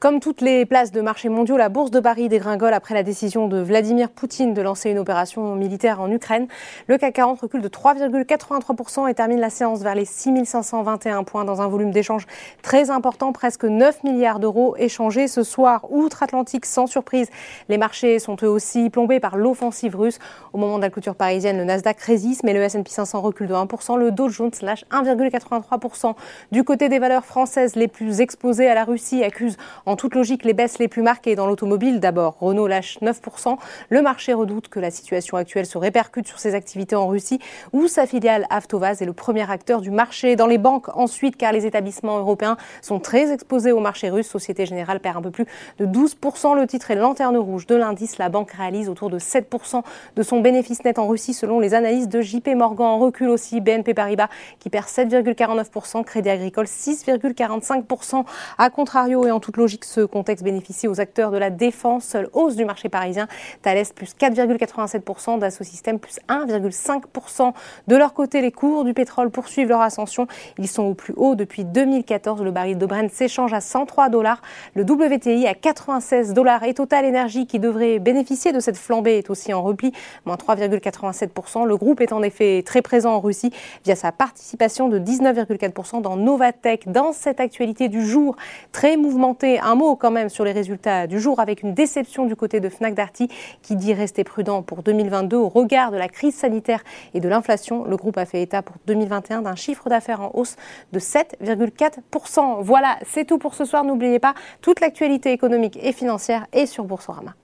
Comme toutes les places de marché mondiaux, la bourse de Paris dégringole après la décision de Vladimir Poutine de lancer une opération militaire en Ukraine. Le CAC 40 recule de 3,83% et termine la séance vers les 6521 points dans un volume d'échange très important, presque 9 milliards d'euros échangés ce soir outre-Atlantique sans surprise. Les marchés sont eux aussi plombés par l'offensive russe. Au moment de la clôture parisienne, le Nasdaq résiste, mais le S&P 500 recule de 1%, le Dow Jones lâche 1,83%. Du côté des valeurs françaises les plus exposées à la Russie accusent en toute logique, les baisses les plus marquées dans l'automobile. D'abord, Renault lâche 9%. Le marché redoute que la situation actuelle se répercute sur ses activités en Russie, où sa filiale Avtovaz est le premier acteur du marché. Dans les banques, ensuite, car les établissements européens sont très exposés au marché russe. Société Générale perd un peu plus de 12%. Le titre est lanterne rouge de l'indice. La banque réalise autour de 7% de son bénéfice net en Russie, selon les analyses de JP Morgan. En recul aussi, BNP Paribas qui perd 7,49%, Crédit Agricole 6,45%. À contrario et en toute logique, ce contexte bénéficie aux acteurs de la défense. Seule hausse du marché parisien. Thales plus 4,87%, Dassault Systèmes plus 1,5%. De leur côté, les cours du pétrole poursuivent leur ascension. Ils sont au plus haut depuis 2014. Le baril de Brent s'échange à 103 dollars. Le WTI à 96 dollars. Et Total Energy, qui devrait bénéficier de cette flambée, est aussi en repli, moins 3,87%. Le groupe est en effet très présent en Russie via sa participation de 19,4% dans Novatech. Dans cette actualité du jour, très mouvementée, un mot quand même sur les résultats du jour avec une déception du côté de Fnac Darty qui dit rester prudent pour 2022 au regard de la crise sanitaire et de l'inflation. Le groupe a fait état pour 2021 d'un chiffre d'affaires en hausse de 7,4%. Voilà, c'est tout pour ce soir. N'oubliez pas, toute l'actualité économique et financière est sur Boursorama.